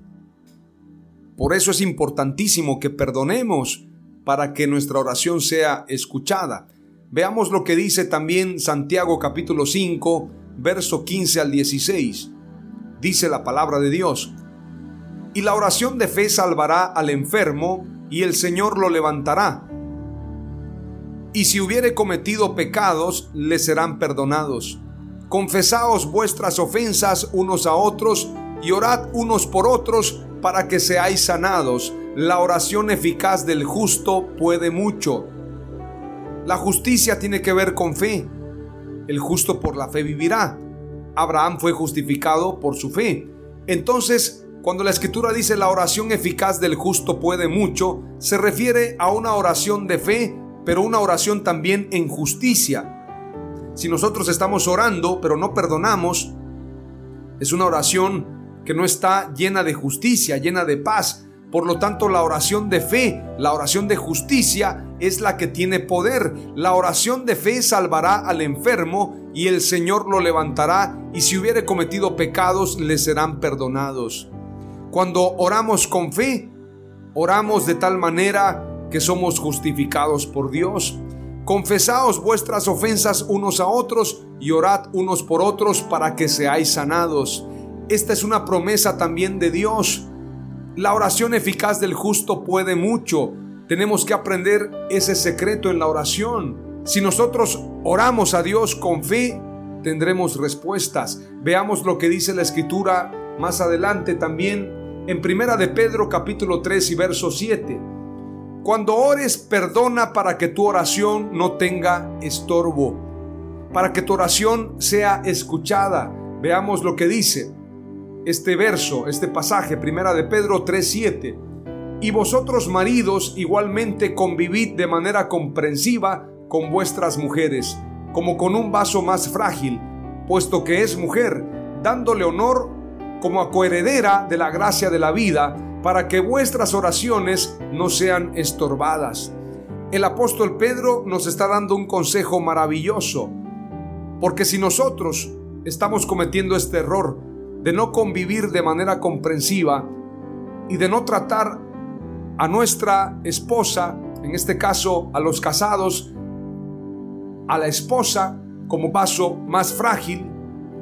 Por eso es importantísimo que perdonemos para que nuestra oración sea escuchada. Veamos lo que dice también Santiago capítulo 5, verso 15 al 16. Dice la palabra de Dios. Y la oración de fe salvará al enfermo, y el Señor lo levantará. Y si hubiere cometido pecados, le serán perdonados. Confesaos vuestras ofensas unos a otros, y orad unos por otros, para que seáis sanados. La oración eficaz del justo puede mucho. La justicia tiene que ver con fe. El justo por la fe vivirá. Abraham fue justificado por su fe. Entonces, cuando la escritura dice la oración eficaz del justo puede mucho, se refiere a una oración de fe, pero una oración también en justicia. Si nosotros estamos orando, pero no perdonamos, es una oración que no está llena de justicia, llena de paz. Por lo tanto, la oración de fe, la oración de justicia es la que tiene poder. La oración de fe salvará al enfermo y el Señor lo levantará y si hubiere cometido pecados le serán perdonados. Cuando oramos con fe, oramos de tal manera que somos justificados por Dios. Confesaos vuestras ofensas unos a otros y orad unos por otros para que seáis sanados. Esta es una promesa también de Dios. La oración eficaz del justo puede mucho. Tenemos que aprender ese secreto en la oración. Si nosotros oramos a Dios con fe, tendremos respuestas. Veamos lo que dice la escritura más adelante también en Primera de Pedro capítulo 3 y verso 7. Cuando ores, perdona para que tu oración no tenga estorbo, para que tu oración sea escuchada. Veamos lo que dice este verso, este pasaje, Primera de Pedro 3:7. Y vosotros maridos igualmente convivid de manera comprensiva con vuestras mujeres, como con un vaso más frágil, puesto que es mujer, dándole honor como a coheredera de la gracia de la vida, para que vuestras oraciones no sean estorbadas. El apóstol Pedro nos está dando un consejo maravilloso, porque si nosotros estamos cometiendo este error de no convivir de manera comprensiva y de no tratar a nuestra esposa, en este caso a los casados, a la esposa como vaso más frágil,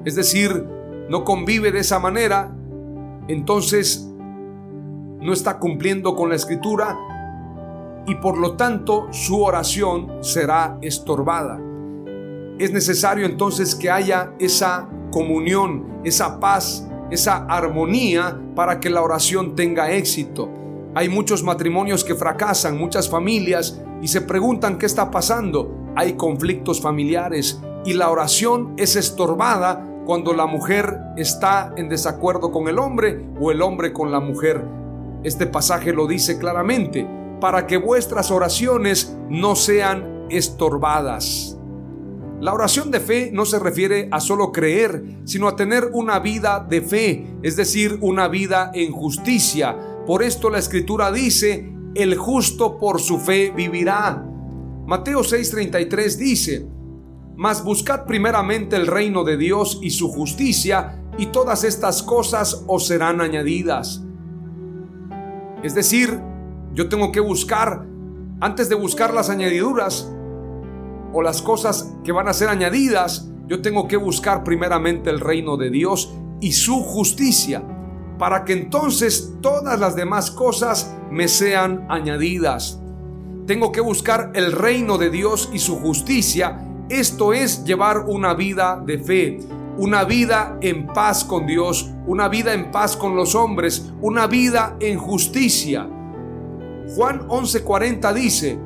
es decir, no convive de esa manera, entonces no está cumpliendo con la escritura y por lo tanto su oración será estorbada. Es necesario entonces que haya esa comunión, esa paz, esa armonía para que la oración tenga éxito. Hay muchos matrimonios que fracasan, muchas familias, y se preguntan qué está pasando. Hay conflictos familiares y la oración es estorbada cuando la mujer está en desacuerdo con el hombre o el hombre con la mujer. Este pasaje lo dice claramente, para que vuestras oraciones no sean estorbadas. La oración de fe no se refiere a solo creer, sino a tener una vida de fe, es decir, una vida en justicia. Por esto la escritura dice, el justo por su fe vivirá. Mateo 6:33 dice, mas buscad primeramente el reino de Dios y su justicia, y todas estas cosas os serán añadidas. Es decir, yo tengo que buscar, antes de buscar las añadiduras o las cosas que van a ser añadidas, yo tengo que buscar primeramente el reino de Dios y su justicia, para que entonces todas las demás cosas me sean añadidas. Tengo que buscar el reino de Dios y su justicia, esto es llevar una vida de fe, una vida en paz con Dios, una vida en paz con los hombres, una vida en justicia. Juan 11:40 dice,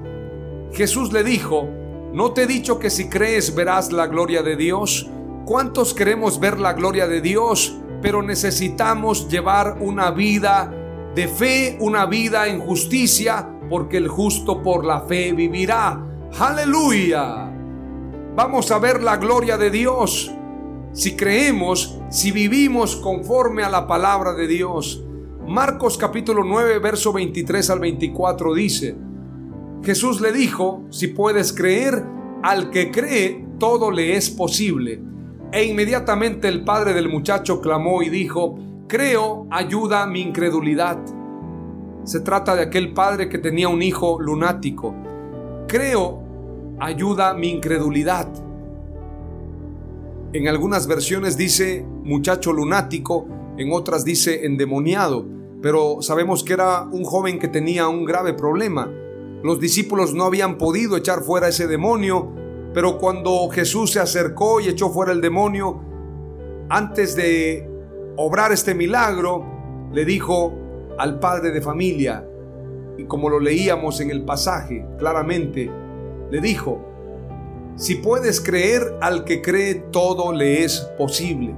Jesús le dijo, ¿no te he dicho que si crees verás la gloria de Dios? ¿Cuántos queremos ver la gloria de Dios? Pero necesitamos llevar una vida de fe, una vida en justicia, porque el justo por la fe vivirá. Aleluya. Vamos a ver la gloria de Dios si creemos, si vivimos conforme a la palabra de Dios. Marcos capítulo 9, verso 23 al 24 dice, Jesús le dijo, si puedes creer, al que cree, todo le es posible. E inmediatamente el padre del muchacho clamó y dijo, creo, ayuda mi incredulidad. Se trata de aquel padre que tenía un hijo lunático. Creo, ayuda mi incredulidad. En algunas versiones dice muchacho lunático, en otras dice endemoniado, pero sabemos que era un joven que tenía un grave problema. Los discípulos no habían podido echar fuera ese demonio, pero cuando Jesús se acercó y echó fuera el demonio, antes de obrar este milagro, le dijo al padre de familia, y como lo leíamos en el pasaje claramente, le dijo, si puedes creer al que cree, todo le es posible.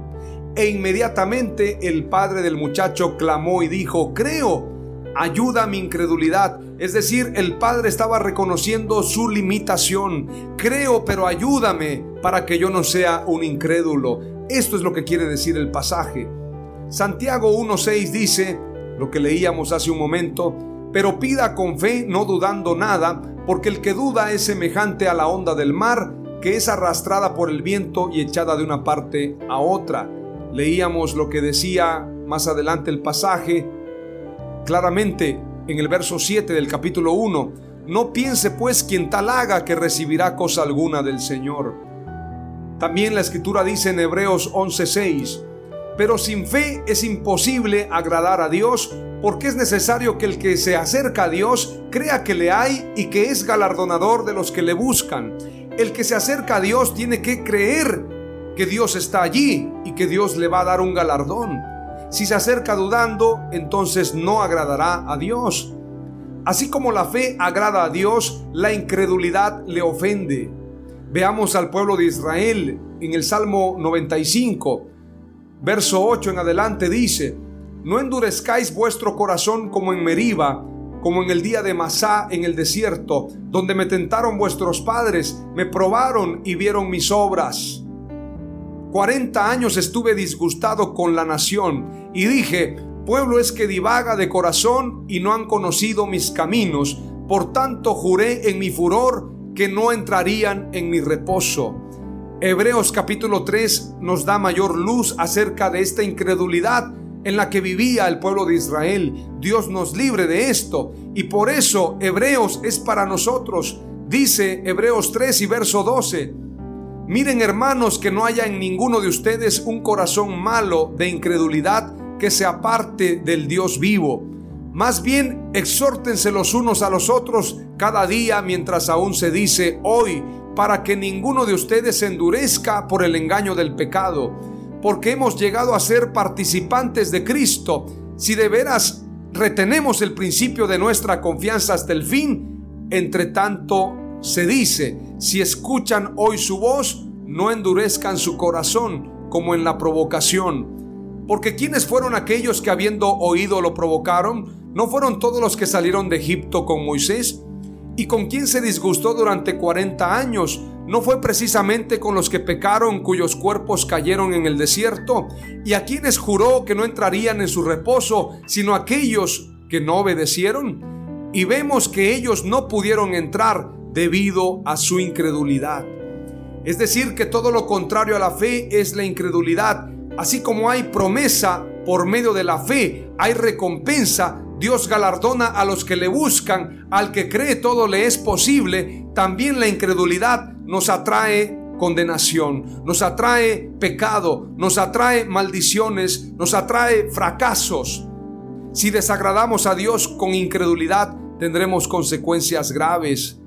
E inmediatamente el padre del muchacho clamó y dijo, creo, ayuda a mi incredulidad. Es decir, el padre estaba reconociendo su limitación. Creo, pero ayúdame para que yo no sea un incrédulo. Esto es lo que quiere decir el pasaje. Santiago 1.6 dice, lo que leíamos hace un momento, pero pida con fe, no dudando nada, porque el que duda es semejante a la onda del mar, que es arrastrada por el viento y echada de una parte a otra. Leíamos lo que decía más adelante el pasaje, claramente en el verso 7 del capítulo 1, no piense pues quien tal haga que recibirá cosa alguna del Señor. También la escritura dice en Hebreos 11:6, pero sin fe es imposible agradar a Dios, porque es necesario que el que se acerca a Dios crea que le hay y que es galardonador de los que le buscan. El que se acerca a Dios tiene que creer que Dios está allí y que Dios le va a dar un galardón. Si se acerca dudando, entonces no agradará a Dios. Así como la fe agrada a Dios, la incredulidad le ofende. Veamos al pueblo de Israel en el Salmo 95, verso 8 en adelante dice, no endurezcáis vuestro corazón como en Meriba, como en el día de Masá en el desierto, donde me tentaron vuestros padres, me probaron y vieron mis obras. Cuarenta años estuve disgustado con la nación y dije, pueblo es que divaga de corazón y no han conocido mis caminos, por tanto juré en mi furor que no entrarían en mi reposo. Hebreos capítulo 3 nos da mayor luz acerca de esta incredulidad en la que vivía el pueblo de Israel. Dios nos libre de esto. Y por eso Hebreos es para nosotros. Dice Hebreos 3 y verso 12. Miren hermanos que no haya en ninguno de ustedes un corazón malo de incredulidad que se aparte del Dios vivo. Más bien exhórtense los unos a los otros cada día mientras aún se dice hoy, para que ninguno de ustedes se endurezca por el engaño del pecado porque hemos llegado a ser participantes de Cristo, si de veras retenemos el principio de nuestra confianza hasta el fin, entre tanto se dice, si escuchan hoy su voz, no endurezcan su corazón como en la provocación. Porque quienes fueron aquellos que habiendo oído lo provocaron? ¿No fueron todos los que salieron de Egipto con Moisés? ¿Y con quién se disgustó durante 40 años? ¿No fue precisamente con los que pecaron cuyos cuerpos cayeron en el desierto? ¿Y a quienes juró que no entrarían en su reposo, sino aquellos que no obedecieron? Y vemos que ellos no pudieron entrar debido a su incredulidad. Es decir, que todo lo contrario a la fe es la incredulidad. Así como hay promesa por medio de la fe, hay recompensa Dios galardona a los que le buscan, al que cree todo le es posible, también la incredulidad nos atrae condenación, nos atrae pecado, nos atrae maldiciones, nos atrae fracasos. Si desagradamos a Dios con incredulidad, tendremos consecuencias graves.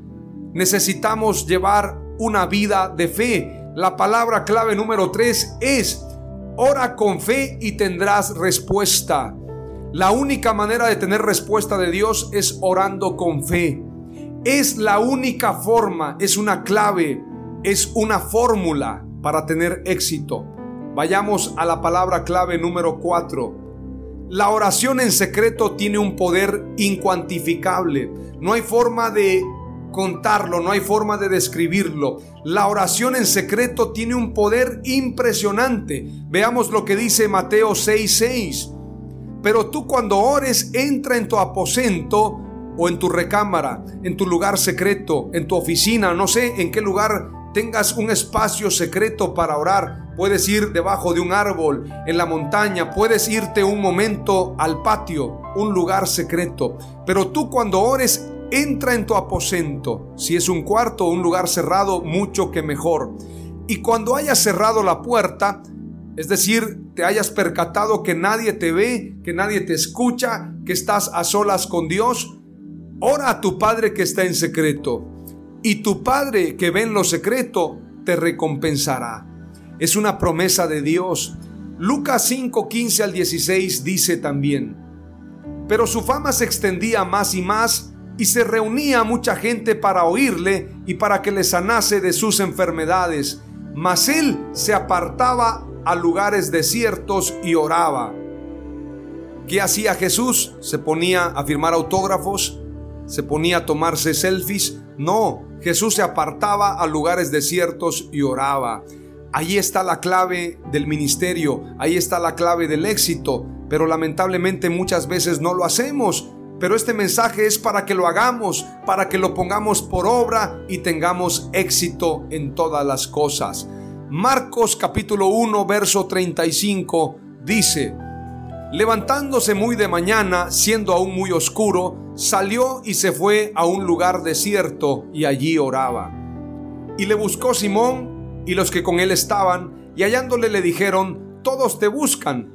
Necesitamos llevar una vida de fe. La palabra clave número tres es, ora con fe y tendrás respuesta. La única manera de tener respuesta de Dios es orando con fe. Es la única forma, es una clave, es una fórmula para tener éxito. Vayamos a la palabra clave número 4. La oración en secreto tiene un poder incuantificable. No hay forma de contarlo, no hay forma de describirlo. La oración en secreto tiene un poder impresionante. Veamos lo que dice Mateo 6:6. Pero tú cuando ores, entra en tu aposento o en tu recámara, en tu lugar secreto, en tu oficina, no sé en qué lugar tengas un espacio secreto para orar. Puedes ir debajo de un árbol, en la montaña, puedes irte un momento al patio, un lugar secreto. Pero tú cuando ores, entra en tu aposento. Si es un cuarto o un lugar cerrado, mucho que mejor. Y cuando hayas cerrado la puerta, es decir, te hayas percatado que nadie te ve, que nadie te escucha, que estás a solas con Dios, ora a tu Padre que está en secreto. Y tu Padre que ve en lo secreto te recompensará. Es una promesa de Dios. Lucas 5, 15 al 16 dice también, pero su fama se extendía más y más y se reunía mucha gente para oírle y para que le sanase de sus enfermedades. Mas él se apartaba a lugares desiertos y oraba. ¿Qué hacía Jesús? ¿Se ponía a firmar autógrafos? ¿Se ponía a tomarse selfies? No, Jesús se apartaba a lugares desiertos y oraba. Ahí está la clave del ministerio, ahí está la clave del éxito, pero lamentablemente muchas veces no lo hacemos pero este mensaje es para que lo hagamos, para que lo pongamos por obra y tengamos éxito en todas las cosas. Marcos capítulo 1, verso 35 dice, levantándose muy de mañana, siendo aún muy oscuro, salió y se fue a un lugar desierto y allí oraba. Y le buscó Simón y los que con él estaban, y hallándole le dijeron, todos te buscan.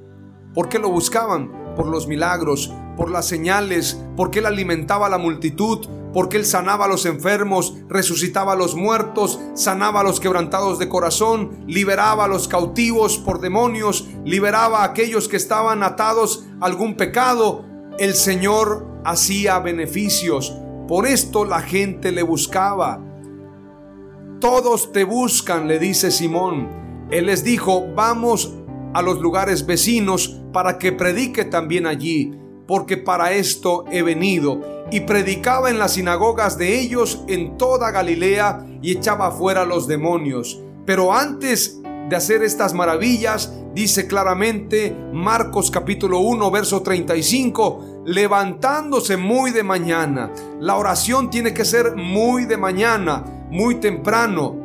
¿Por qué lo buscaban? por los milagros, por las señales, porque Él alimentaba a la multitud, porque Él sanaba a los enfermos, resucitaba a los muertos, sanaba a los quebrantados de corazón, liberaba a los cautivos por demonios, liberaba a aquellos que estaban atados a algún pecado. El Señor hacía beneficios. Por esto la gente le buscaba. Todos te buscan, le dice Simón. Él les dijo, vamos a los lugares vecinos para que predique también allí, porque para esto he venido. Y predicaba en las sinagogas de ellos en toda Galilea y echaba fuera los demonios. Pero antes de hacer estas maravillas, dice claramente Marcos capítulo 1, verso 35, levantándose muy de mañana. La oración tiene que ser muy de mañana, muy temprano.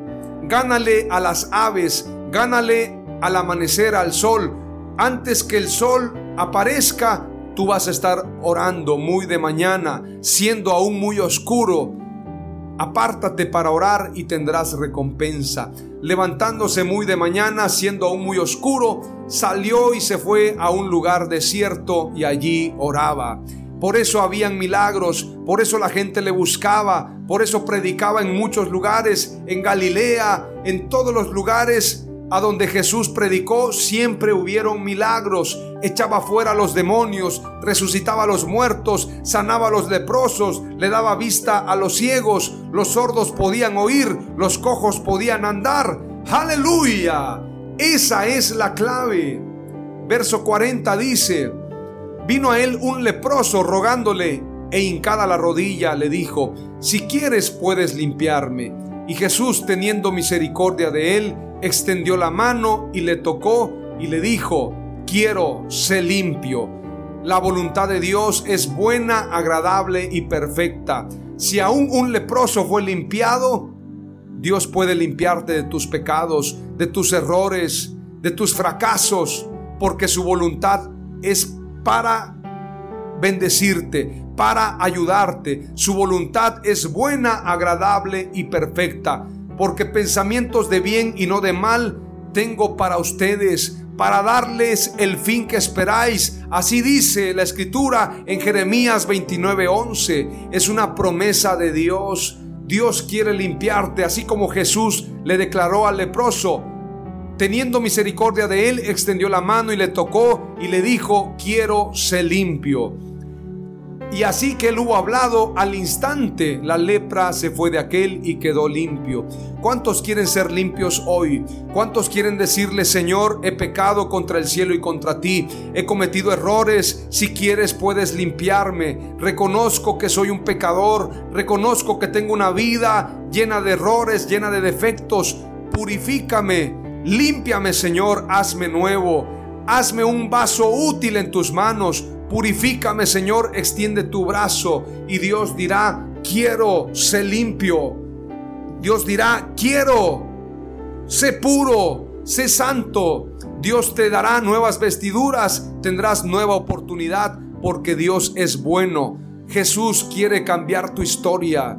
Gánale a las aves, gánale al amanecer al sol. Antes que el sol aparezca, tú vas a estar orando muy de mañana, siendo aún muy oscuro. Apártate para orar y tendrás recompensa. Levantándose muy de mañana, siendo aún muy oscuro, salió y se fue a un lugar desierto y allí oraba. Por eso habían milagros, por eso la gente le buscaba, por eso predicaba en muchos lugares, en Galilea, en todos los lugares a donde Jesús predicó siempre hubieron milagros, echaba fuera a los demonios, resucitaba a los muertos, sanaba a los leprosos, le daba vista a los ciegos, los sordos podían oír, los cojos podían andar. Aleluya, esa es la clave. Verso 40 dice, vino a él un leproso rogándole e hincada la rodilla le dijo, si quieres puedes limpiarme. Y Jesús teniendo misericordia de él, extendió la mano y le tocó y le dijo, quiero ser limpio. La voluntad de Dios es buena, agradable y perfecta. Si aún un leproso fue limpiado, Dios puede limpiarte de tus pecados, de tus errores, de tus fracasos, porque su voluntad es para bendecirte, para ayudarte. Su voluntad es buena, agradable y perfecta, porque pensamientos de bien y no de mal tengo para ustedes, para darles el fin que esperáis. Así dice la escritura en Jeremías 29:11. Es una promesa de Dios. Dios quiere limpiarte, así como Jesús le declaró al leproso, teniendo misericordia de él, extendió la mano y le tocó y le dijo, quiero ser limpio. Y así que él hubo hablado, al instante la lepra se fue de aquel y quedó limpio. ¿Cuántos quieren ser limpios hoy? ¿Cuántos quieren decirle, Señor, he pecado contra el cielo y contra ti? He cometido errores. Si quieres puedes limpiarme. Reconozco que soy un pecador. Reconozco que tengo una vida llena de errores, llena de defectos. Purifícame. Límpiame, Señor. Hazme nuevo. Hazme un vaso útil en tus manos Purifícame, Señor, extiende tu brazo y Dios dirá, quiero ser limpio. Dios dirá, quiero, sé puro, sé santo. Dios te dará nuevas vestiduras, tendrás nueva oportunidad porque Dios es bueno. Jesús quiere cambiar tu historia,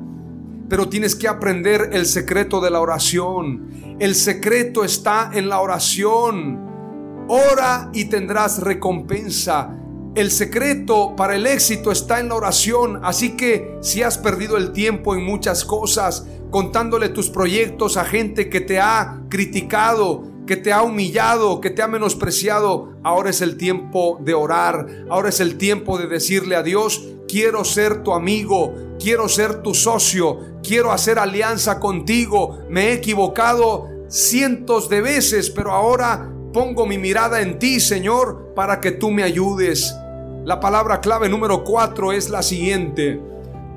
pero tienes que aprender el secreto de la oración. El secreto está en la oración. Ora y tendrás recompensa. El secreto para el éxito está en la oración, así que si has perdido el tiempo en muchas cosas, contándole tus proyectos a gente que te ha criticado, que te ha humillado, que te ha menospreciado, ahora es el tiempo de orar, ahora es el tiempo de decirle a Dios, quiero ser tu amigo, quiero ser tu socio, quiero hacer alianza contigo, me he equivocado cientos de veces, pero ahora Pongo mi mirada en ti, Señor, para que tú me ayudes. La palabra clave número cuatro es la siguiente.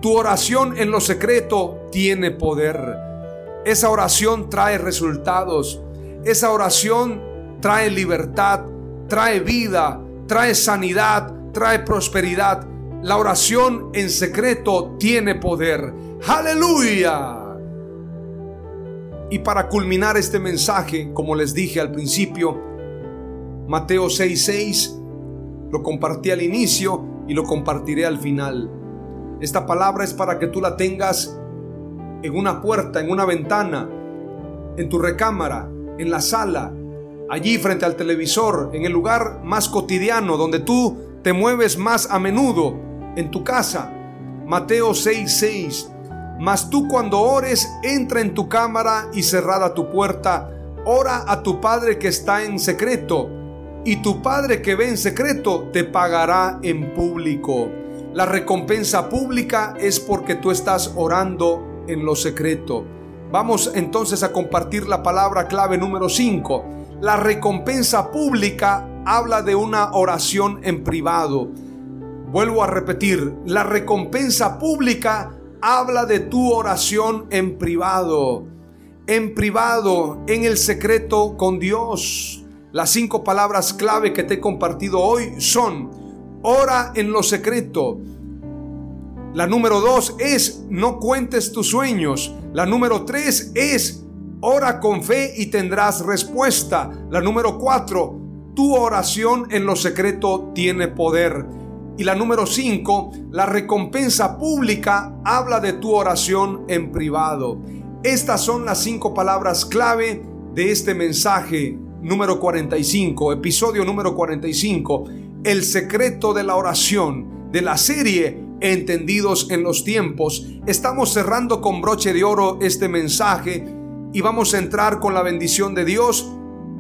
Tu oración en lo secreto tiene poder. Esa oración trae resultados. Esa oración trae libertad, trae vida, trae sanidad, trae prosperidad. La oración en secreto tiene poder. Aleluya. Y para culminar este mensaje, como les dije al principio, Mateo 6:6 lo compartí al inicio y lo compartiré al final. Esta palabra es para que tú la tengas en una puerta, en una ventana, en tu recámara, en la sala, allí frente al televisor, en el lugar más cotidiano donde tú te mueves más a menudo, en tu casa. Mateo 6:6 mas tú cuando ores, entra en tu cámara y cerrada tu puerta, ora a tu Padre que está en secreto, y tu Padre que ve en secreto te pagará en público. La recompensa pública es porque tú estás orando en lo secreto. Vamos entonces a compartir la palabra clave número 5. La recompensa pública habla de una oración en privado. Vuelvo a repetir, la recompensa pública habla de tu oración en privado, en privado, en el secreto con Dios. Las cinco palabras clave que te he compartido hoy son, ora en lo secreto. La número dos es, no cuentes tus sueños. La número tres es, ora con fe y tendrás respuesta. La número cuatro, tu oración en lo secreto tiene poder. Y la número 5, la recompensa pública habla de tu oración en privado. Estas son las cinco palabras clave de este mensaje número 45, episodio número 45, el secreto de la oración de la serie Entendidos en los tiempos. Estamos cerrando con broche de oro este mensaje y vamos a entrar con la bendición de Dios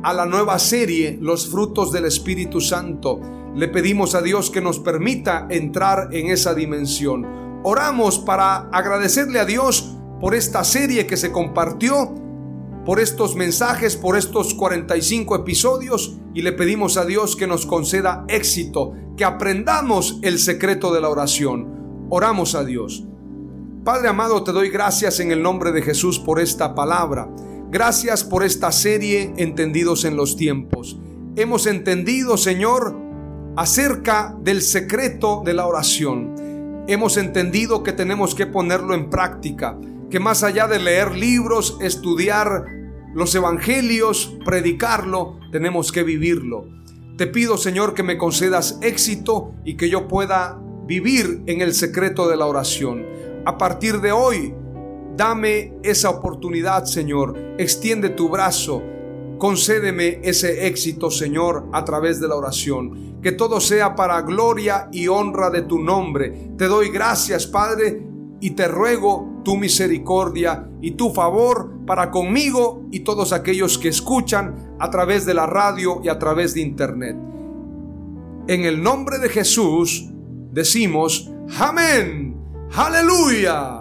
a la nueva serie Los frutos del Espíritu Santo. Le pedimos a Dios que nos permita entrar en esa dimensión. Oramos para agradecerle a Dios por esta serie que se compartió, por estos mensajes, por estos 45 episodios y le pedimos a Dios que nos conceda éxito, que aprendamos el secreto de la oración. Oramos a Dios. Padre amado, te doy gracias en el nombre de Jesús por esta palabra. Gracias por esta serie Entendidos en los tiempos. Hemos entendido, Señor, acerca del secreto de la oración. Hemos entendido que tenemos que ponerlo en práctica, que más allá de leer libros, estudiar los evangelios, predicarlo, tenemos que vivirlo. Te pido, Señor, que me concedas éxito y que yo pueda vivir en el secreto de la oración. A partir de hoy, dame esa oportunidad, Señor. Extiende tu brazo. Concédeme ese éxito, Señor, a través de la oración. Que todo sea para gloria y honra de tu nombre. Te doy gracias, Padre, y te ruego tu misericordia y tu favor para conmigo y todos aquellos que escuchan a través de la radio y a través de internet. En el nombre de Jesús decimos, amén, aleluya.